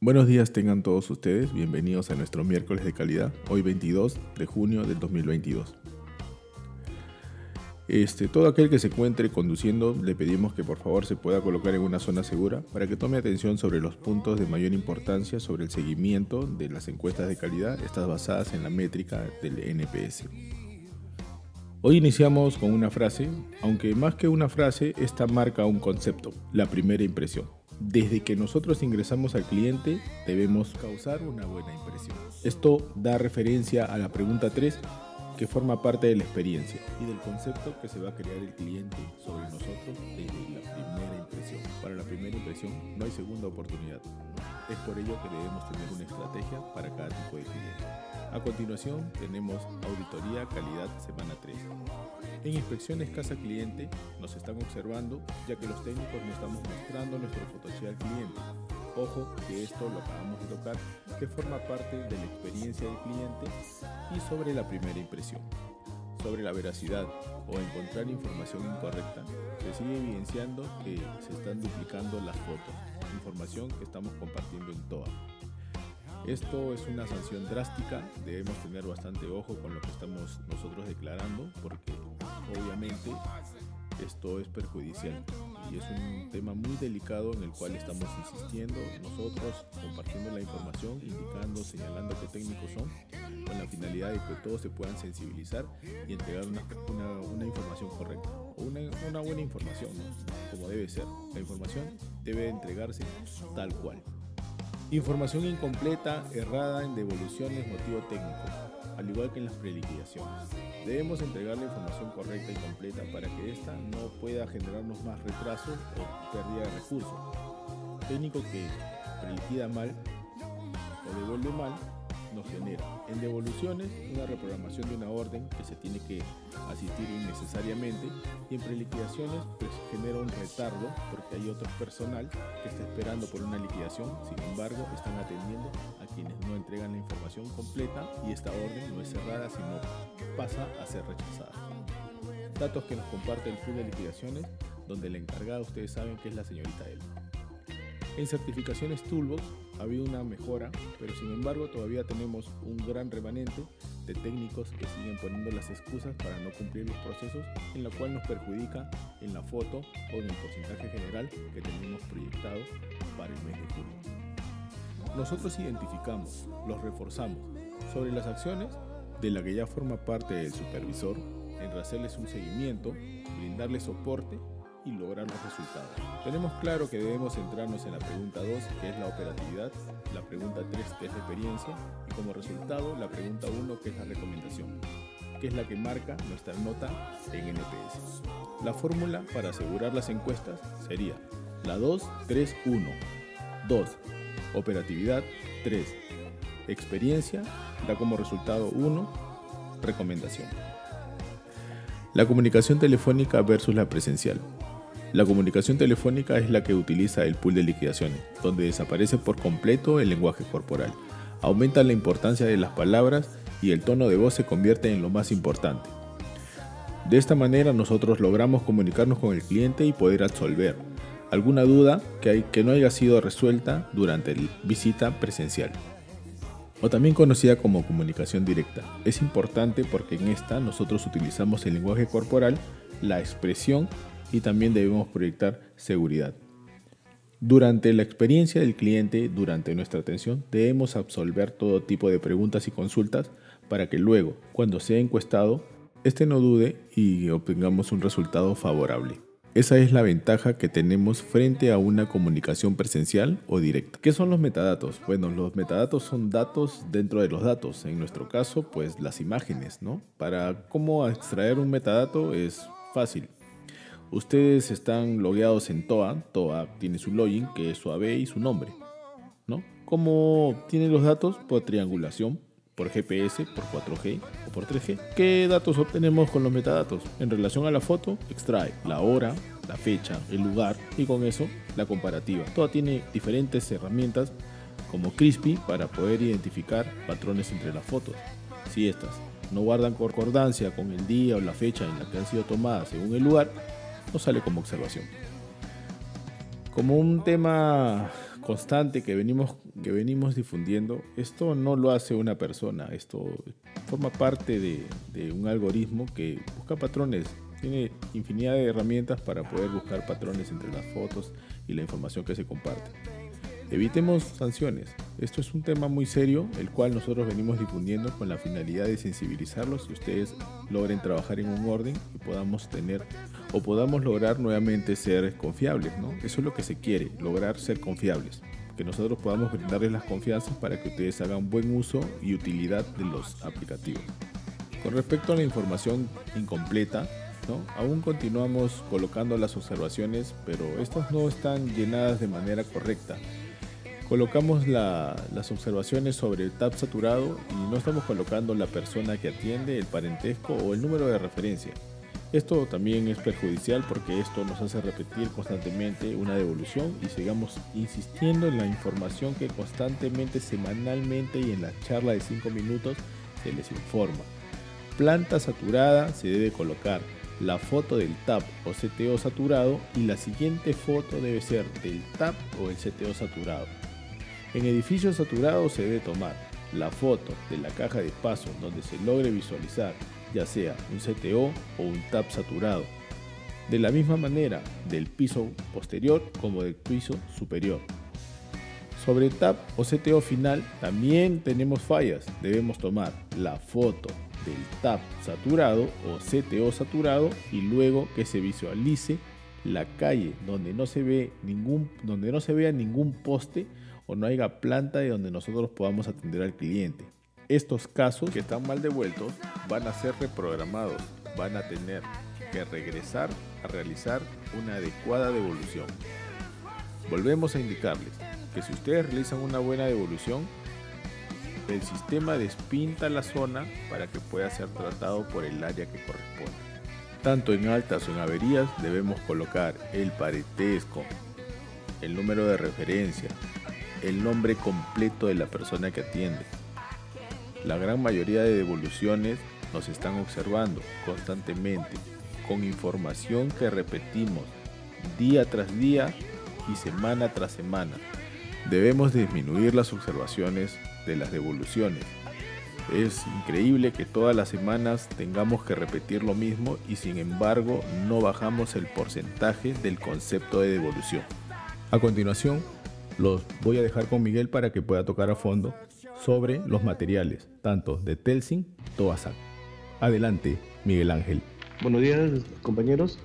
Buenos días tengan todos ustedes, bienvenidos a nuestro miércoles de calidad, hoy 22 de junio del 2022. Este, todo aquel que se encuentre conduciendo le pedimos que por favor se pueda colocar en una zona segura para que tome atención sobre los puntos de mayor importancia sobre el seguimiento de las encuestas de calidad, estas basadas en la métrica del NPS. Hoy iniciamos con una frase, aunque más que una frase, esta marca un concepto, la primera impresión. Desde que nosotros ingresamos al cliente debemos causar una buena impresión. Esto da referencia a la pregunta 3 que forma parte de la experiencia y del concepto que se va a crear el cliente sobre nosotros desde la primera impresión. Para la primera impresión no hay segunda oportunidad. Es por ello que debemos tener una estrategia para cada tipo de cliente. A continuación tenemos auditoría calidad semana 3. En inspecciones casa cliente nos están observando ya que los técnicos no estamos mostrando nuestro fotografía al cliente Ojo que esto lo acabamos de tocar, que forma parte de la experiencia del cliente y sobre la primera impresión. Sobre la veracidad o encontrar información incorrecta, se sigue evidenciando que se están duplicando las fotos, información que estamos compartiendo en TOA. Esto es una sanción drástica, debemos tener bastante ojo con lo que estamos nosotros declarando, porque obviamente esto es perjudicial y es un tema muy delicado en el cual estamos insistiendo nosotros compartiendo la información, indicando, señalando qué técnicos son, con la finalidad de que todos se puedan sensibilizar y entregar una, una, información correcta una, una buena información, como debe ser. La información debe entregarse tal cual. Información incompleta, errada en devoluciones, motivo técnico al igual que en las preliquidaciones. Debemos entregar la información correcta y completa para que ésta no pueda generarnos más retrasos o pérdida de recursos. Técnico que preliquida mal o devuelve mal nos genera en devoluciones una reprogramación de una orden que se tiene que asistir innecesariamente y en preliquidaciones pues genera un retardo porque hay otro personal que está esperando por una liquidación, sin embargo están atendiendo a no entregan la información completa y esta orden no es cerrada sino pasa a ser rechazada. Datos que nos comparte el pool de liquidaciones donde la encargada ustedes saben que es la señorita Elma. En certificaciones Toolbox ha habido una mejora, pero sin embargo todavía tenemos un gran remanente de técnicos que siguen poniendo las excusas para no cumplir los procesos, en lo cual nos perjudica en la foto o en el porcentaje general que tenemos proyectado para el mes de julio. Nosotros identificamos, los reforzamos sobre las acciones de la que ya forma parte del supervisor, en hacerles un seguimiento, brindarles soporte y lograr los resultados. Tenemos claro que debemos centrarnos en la pregunta 2, que es la operatividad, la pregunta 3, que es la experiencia, y como resultado la pregunta 1, que es la recomendación, que es la que marca nuestra nota en NPS. La fórmula para asegurar las encuestas sería la 2, 3, 1. 2. Operatividad 3. Experiencia da como resultado 1. Recomendación. La comunicación telefónica versus la presencial. La comunicación telefónica es la que utiliza el pool de liquidaciones, donde desaparece por completo el lenguaje corporal. Aumenta la importancia de las palabras y el tono de voz se convierte en lo más importante. De esta manera nosotros logramos comunicarnos con el cliente y poder absolver alguna duda que, hay, que no haya sido resuelta durante la visita presencial o también conocida como comunicación directa. Es importante porque en esta nosotros utilizamos el lenguaje corporal, la expresión y también debemos proyectar seguridad. Durante la experiencia del cliente, durante nuestra atención, debemos absolver todo tipo de preguntas y consultas para que luego, cuando sea encuestado, éste no dude y obtengamos un resultado favorable. Esa es la ventaja que tenemos frente a una comunicación presencial o directa. ¿Qué son los metadatos? Bueno, los metadatos son datos dentro de los datos. En nuestro caso, pues las imágenes, ¿no? Para cómo extraer un metadato es fácil. Ustedes están logueados en TOA. TOA tiene su login, que es su AB y su nombre. ¿no? ¿Cómo tienen los datos? Por triangulación, por GPS, por 4G o por 3G. ¿Qué datos obtenemos con los metadatos? En relación a la foto, extrae la hora, la fecha, el lugar y con eso la comparativa. TOA tiene diferentes herramientas como Crispy para poder identificar patrones entre las fotos. Si estas no guardan concordancia con el día o la fecha en la que han sido tomadas según el lugar, no sale como observación. Como un tema constante que venimos, que venimos difundiendo, esto no lo hace una persona, esto forma parte de, de un algoritmo que busca patrones, tiene infinidad de herramientas para poder buscar patrones entre las fotos y la información que se comparte. Evitemos sanciones. Esto es un tema muy serio, el cual nosotros venimos difundiendo con la finalidad de sensibilizarlos y ustedes logren trabajar en un orden y podamos tener o podamos lograr nuevamente ser confiables. ¿no? Eso es lo que se quiere, lograr ser confiables. Que nosotros podamos brindarles las confianzas para que ustedes hagan buen uso y utilidad de los aplicativos. Con respecto a la información incompleta, ¿no? Aún continuamos colocando las observaciones, pero estas no están llenadas de manera correcta colocamos las observaciones sobre el tab saturado y no estamos colocando la persona que atiende, el parentesco o el número de referencia. Esto también es perjudicial porque esto nos hace repetir constantemente una devolución y sigamos insistiendo en la información que constantemente, semanalmente y en la charla de 5 minutos se les informa. Planta saturada se debe colocar la foto del TAP o CTO saturado y la siguiente foto debe ser del TAP o el CTO saturado. En edificios saturados se debe tomar la foto de la caja de paso donde se logre visualizar ya sea un CTO o un TAP saturado. De la misma manera del piso posterior como del piso superior. Sobre TAP o CTO final también tenemos fallas. Debemos tomar la foto del TAP saturado o CTO saturado y luego que se visualice la calle donde no se ve ningún donde no se vea ningún poste o no haya planta de donde nosotros podamos atender al cliente. Estos casos que están mal devueltos van a ser reprogramados, van a tener que regresar a realizar una adecuada devolución. Volvemos a indicarles que si ustedes realizan una buena devolución, el sistema despinta la zona para que pueda ser tratado por el área que corresponde. Tanto en altas o en averías debemos colocar el parentesco, el número de referencia, el nombre completo de la persona que atiende. La gran mayoría de devoluciones nos están observando constantemente con información que repetimos día tras día y semana tras semana. Debemos disminuir las observaciones de las devoluciones. Es increíble que todas las semanas tengamos que repetir lo mismo y sin embargo no bajamos el porcentaje del concepto de devolución. A continuación, los voy a dejar con Miguel para que pueda tocar a fondo sobre los materiales, tanto de Telsin, Toasac. Adelante, Miguel Ángel. Buenos días, compañeros.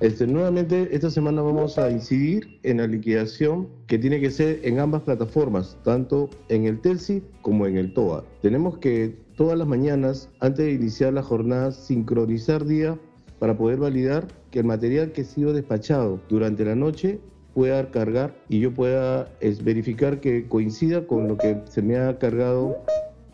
Este, nuevamente, esta semana vamos a incidir en la liquidación que tiene que ser en ambas plataformas, tanto en el Telsi como en el TOA. Tenemos que todas las mañanas, antes de iniciar la jornada, sincronizar día para poder validar que el material que ha sido despachado durante la noche pueda cargar y yo pueda verificar que coincida con lo que se me ha cargado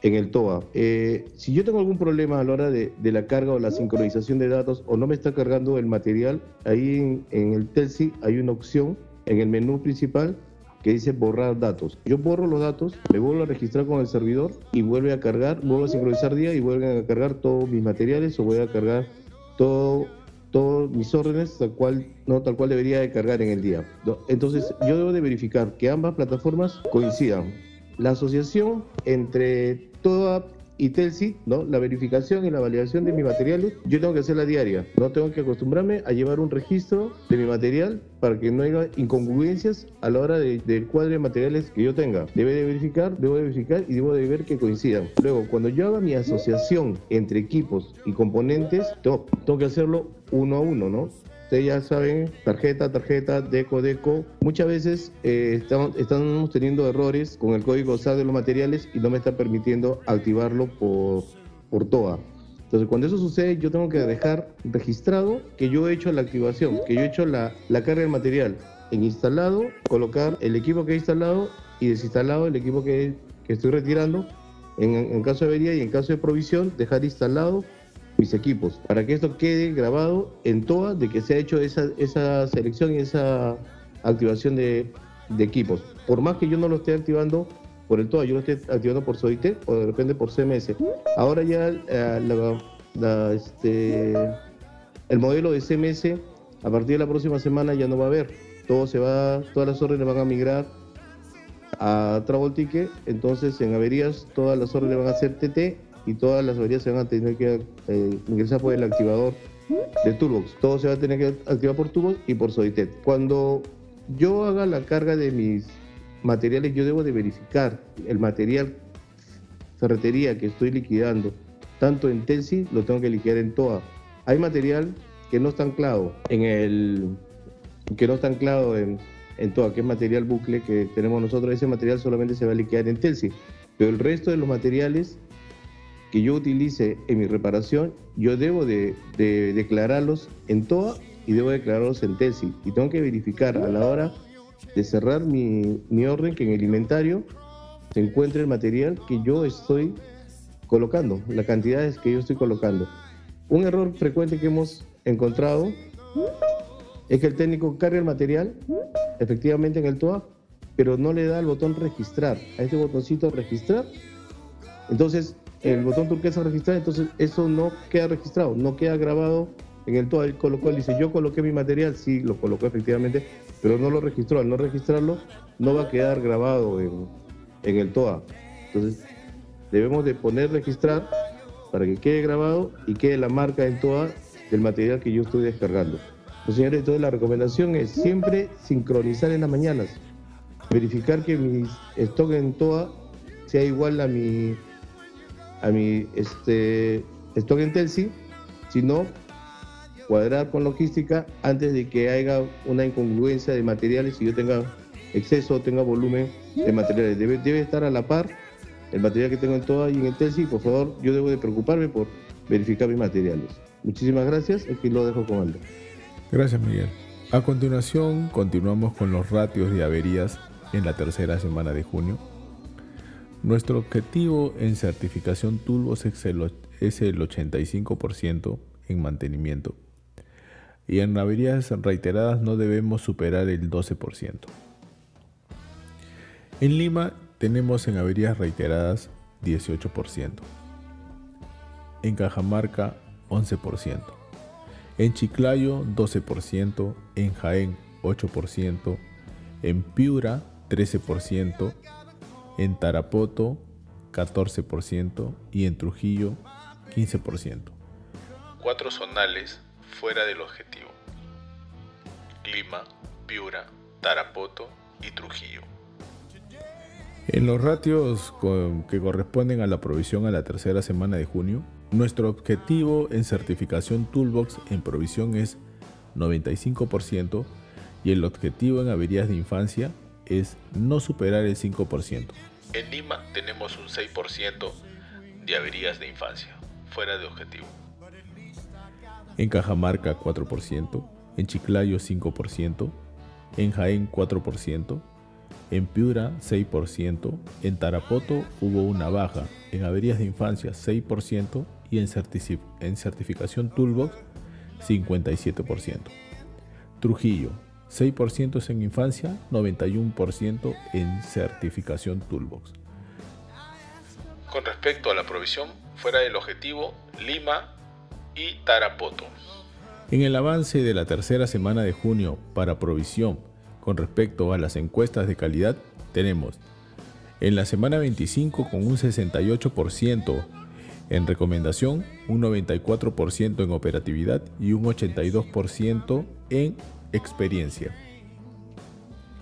en el TOA. Eh, si yo tengo algún problema a la hora de, la carga o la sincronización de datos o no me está cargando el material, ahí en, en el Telsi hay una opción en el menú principal que dice borrar datos. Yo borro los datos, me vuelvo a registrar con el servidor y vuelve a cargar, vuelvo a sincronizar día y vuelven a cargar todos mis materiales o voy a cargar todo todos mis órdenes tal cual, no, tal cual debería de cargar en el día. Entonces yo debo de verificar que ambas plataformas coincidan. La asociación entre toda y Telsi, ¿no? La verificación y la validación de mis materiales, yo tengo que hacerla diaria. No tengo que acostumbrarme a llevar un registro de mi material para que no haya incongruencias a la hora del cuadro de materiales que yo tenga. Debe de verificar, debo de verificar y debo de ver que coincidan. Luego, cuando yo haga mi asociación entre equipos y componentes, tengo, tengo que hacerlo uno a uno, ¿no? Ustedes ya saben, tarjeta, tarjeta, deco, deco. Muchas veces eh, estamos, teniendo errores con el código SAT de los materiales y no me está permitiendo activarlo por, por TOA. Entonces, cuando eso sucede, yo tengo que dejar registrado que yo he hecho la activación, que yo he hecho la, la carga del material. En instalado, colocar el equipo que he instalado y desinstalado el equipo que, que estoy retirando. En, en caso de avería y en caso de provisión, dejar instalado mis equipos, para que esto quede grabado en toda de que se ha hecho esa, esa selección y esa activación de, equipos. Por más que yo no lo esté activando por el TOA, yo lo estoy activando por SOIT o de repente por CMS. Ahora ya eh, este, el modelo de CMS a partir de la próxima semana ya no va a haber. Todo se va, todas las órdenes van a migrar a Travel Ticket, entonces en averías todas las órdenes van a ser TT y todas las averías se van a tener que eh, ingresar por el activador de Turbox. Todo se va a tener que activar por Turbox y por Soditet. Cuando yo haga la carga de mis materiales, yo debo de verificar el material ferretería que estoy liquidando, tanto en Telsi, lo tengo que liquidar en TOA. Hay material que no está anclado en el que no está anclado en, en TOA, que es material bucle que tenemos nosotros, ese material solamente se va a liquidar en Telsi. Pero el resto de los materiales que yo utilice en mi reparación, yo debo de, declararlos en TOA y debo declararlos en Telsi. Y tengo que verificar a la hora de cerrar mi, mi orden que en el inventario se encuentre el material que yo estoy colocando, la cantidad que yo estoy colocando. Un error frecuente que hemos encontrado es que el técnico carga el material efectivamente en el TOA, pero no le da el botón registrar, a este botoncito registrar. Entonces, el botón turquesa registrar, entonces eso no queda registrado, no queda grabado en el TOA. Él colocó, él dice, yo coloqué mi material, sí, lo colocó efectivamente, pero no lo registró. Al no registrarlo, no va a quedar grabado en, en el TOA. Entonces, debemos de poner registrar para que quede grabado y quede la marca en TOA del material que yo estoy descargando. Pues, señores, entonces la recomendación es siempre sincronizar en las mañanas, verificar que mi stock en TOA sea igual a mi a mi este stock en Telsi, sino cuadrar con logística antes de que haya una incongruencia de materiales y yo tenga exceso, tenga volumen de materiales. Debe, debe estar a la par el material que tengo en TOA y en el Telsi. Por favor, yo debo de preocuparme por verificar mis materiales. Muchísimas gracias. Aquí lo dejo con Aldo. Gracias, Miguel. A continuación, continuamos con los ratios de averías en la tercera semana de junio. Nuestro objetivo en certificación Turbos es el 85% en mantenimiento. Y en averías reiteradas no debemos superar el 12%. En Lima tenemos en averías reiteradas 18%, en Cajamarca 11%, en Chiclayo 12%, en Jaén 8%, en Piura 13%, en Tarapoto 14% y en Trujillo 15%. Cuatro zonales fuera del objetivo. Lima, Piura, Tarapoto y Trujillo. En los ratios que corresponden a la provisión a la tercera semana de junio, nuestro objetivo en certificación Toolbox en provisión es 95% y el objetivo en averías de infancia es no superar el 5%. En Lima tenemos un 6% de averías de infancia, fuera de objetivo. En Cajamarca 4%, en Chiclayo 5%, en Jaén 4%, en Piura 6%, en Tarapoto hubo una baja, en averías de infancia 6% y en, en certificación Toolbox 57%. Trujillo 6% en infancia, 91% en certificación Toolbox. Con respecto a la provisión, fuera del objetivo, Lima y Tarapoto. En el avance de la tercera semana de junio para provisión con respecto a las encuestas de calidad, tenemos en la semana 25 con un 68% en recomendación, un 94% en operatividad y un 82% en experiencia.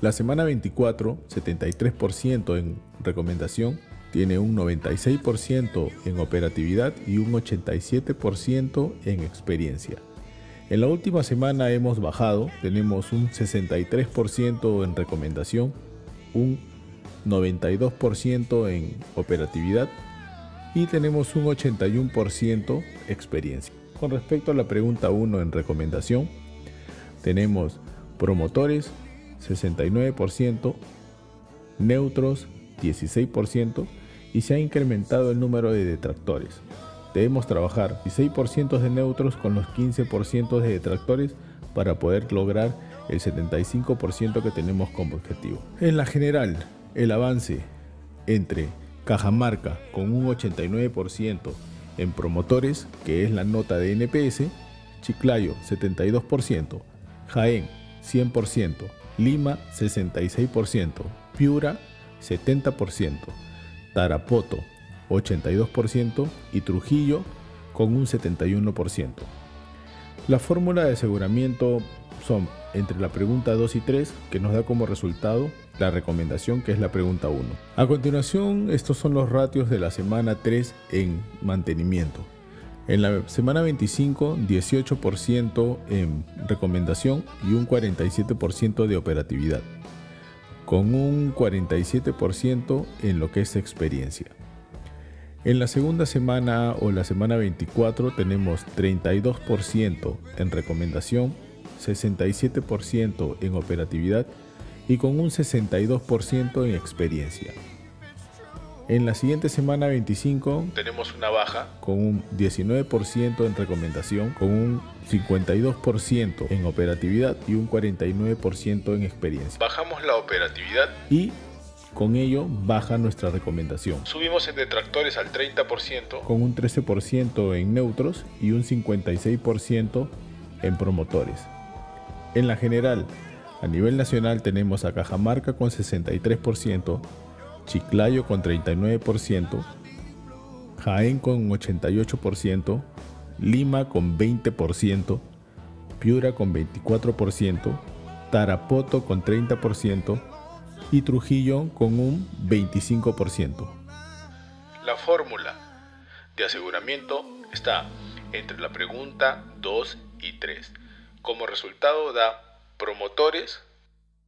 La semana 24, 73% en recomendación, tiene un 96% en operatividad y un 87% en experiencia. En la última semana hemos bajado, tenemos un 63% en recomendación, un 92% en operatividad y tenemos un 81% experiencia. Con respecto a la pregunta 1 en recomendación, tenemos promotores 69%, neutros 16% y se ha incrementado el número de detractores. Debemos trabajar 16% de neutros con los 15% de detractores para poder lograr el 75% que tenemos como objetivo. En la general, el avance entre Cajamarca con un 89% en promotores, que es la nota de NPS, Chiclayo 72%, Jaén 100%, Lima 66%, Piura 70%, Tarapoto 82% y Trujillo con un 71%. La fórmula de aseguramiento son entre la pregunta 2 y 3, que nos da como resultado la recomendación, que es la pregunta 1. A continuación, estos son los ratios de la semana 3 en mantenimiento. En la semana 25, 18% en recomendación y un 47% de operatividad, con un 47% en lo que es experiencia. En la segunda semana o la semana 24 tenemos 32% en recomendación, 67% en operatividad y con un 62% en experiencia. En la siguiente semana 25 tenemos una baja con un 19% en recomendación, con un 52% en operatividad y un 49% en experiencia. Bajamos la operatividad y con ello baja nuestra recomendación. Subimos en detractores al 30%, con un 13% en neutros y un 56% en promotores. En la general, a nivel nacional tenemos a Cajamarca con 63%, Chiclayo con 39%, Jaén con 88%, Lima con 20%, Piura con 24%, Tarapoto con 30%, y Trujillo con un 25%. La fórmula de aseguramiento está entre la pregunta 2 y 3. Como resultado da promotores.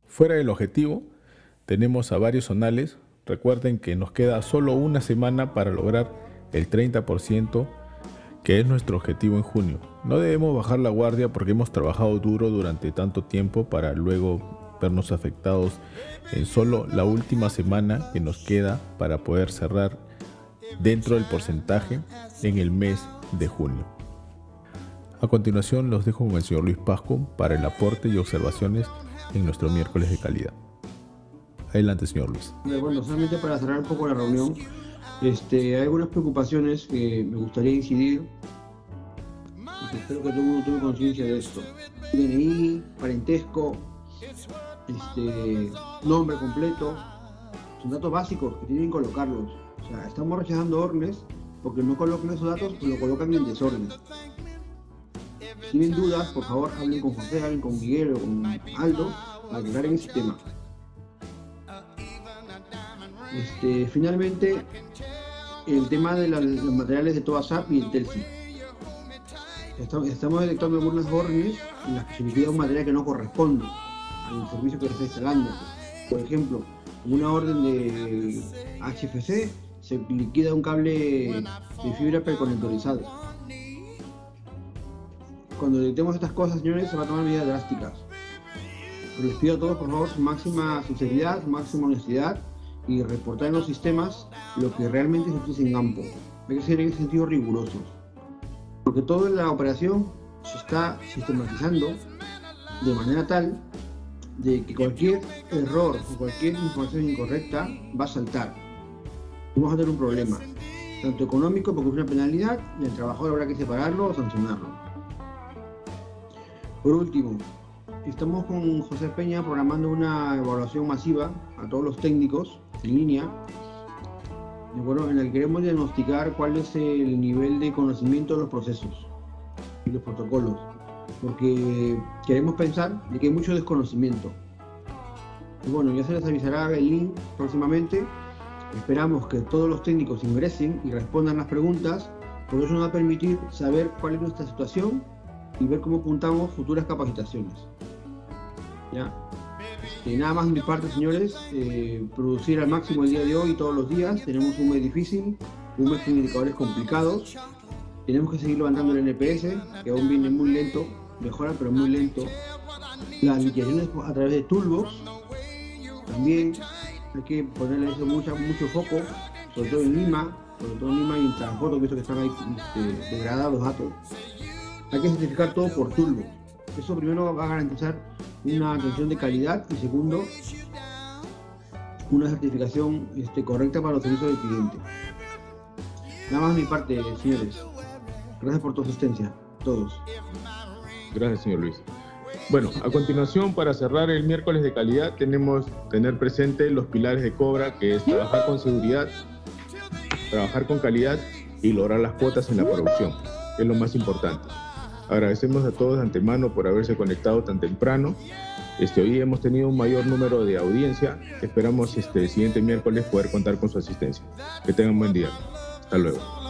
Fuera del objetivo, tenemos a varios zonales. Recuerden que nos queda solo una semana para lograr el 30%, que es nuestro objetivo en junio. No debemos bajar la guardia porque hemos trabajado duro durante tanto tiempo para luego vernos afectados en solo la última semana que nos queda para poder cerrar dentro del porcentaje en el mes de junio. A continuación los dejo con el señor Luis Pasco para el aporte y observaciones en nuestro miércoles de calidad. Adelante, señor Luis. Bueno, solamente para cerrar un poco la reunión, este, hay algunas preocupaciones que me gustaría incidir. espero que todo el mundo tome conciencia de esto. DNI, parentesco, este, nombre completo, son datos básicos que tienen que colocarlos. O sea, estamos rechazando órdenes porque no colocan esos datos o lo colocan en desorden. Si tienen dudas, por favor, hablen con José, hablen con Miguel o con Aldo para aclarar el sistema. Este, finalmente, el tema de los materiales de toda SAP y el Telsi. Estamos detectando algunas órdenes en las que se liquida un material que no corresponde al servicio que se está instalando. Por ejemplo, en una orden de HFC se liquida un cable de fibra preconectorizado. Cuando detectemos estas cosas, señores, se va a tomar medidas drásticas. les pido a todos, por favor, máxima sinceridad, máxima honestidad y reportar en los sistemas lo que realmente se utiliza en campo. Hay que ser en ese sentido rigurosos. Porque toda la operación se está sistematizando de manera tal de que cualquier error o cualquier información incorrecta va a saltar. Vamos a tener un problema, tanto económico porque es una penalidad y el trabajador habrá que separarlo o sancionarlo. Por último, estamos con José Peña programando una evaluación masiva a todos los técnicos en línea, bueno, en la que queremos diagnosticar cuál es el nivel de conocimiento de los procesos y los protocolos porque queremos pensar de que hay mucho desconocimiento. Bueno, ya se les avisará el link próximamente. Esperamos que todos los técnicos ingresen y respondan las preguntas, porque eso nos va a permitir saber cuál es nuestra situación y ver cómo apuntamos futuras capacitaciones. ¿Ya? Nada más de mi parte, señores, eh, producir al máximo el día de hoy todos los días. Tenemos un mes difícil, un mes con indicadores complicados. Tenemos que seguir levantando el NPS, que aún viene muy lento, mejora pero muy lento. Las liquidaciones a través de Toolbox, también hay que ponerle eso mucho, foco, sobre todo en Lima, sobre todo en Lima y en Transporte, visto que están ahí este, degradados datos. Hay que certificar todo por Toolbox. Eso primero va a garantizar una atención de calidad y segundo, una certificación este, correcta para los servicios del cliente. Nada más de mi parte, señores. Gracias por tu asistencia, todos. Gracias, señor Luis. Bueno, a continuación, para cerrar el miércoles de calidad, tenemos tener presente los pilares de Cobra, que es trabajar con seguridad, trabajar con calidad y lograr las cuotas en la producción, es lo más importante. Agradecemos a todos de antemano por haberse conectado tan temprano. Este, hoy hemos tenido un mayor número de audiencia. Esperamos este, siguiente miércoles poder contar con su asistencia. Que tengan buen día. Hasta luego.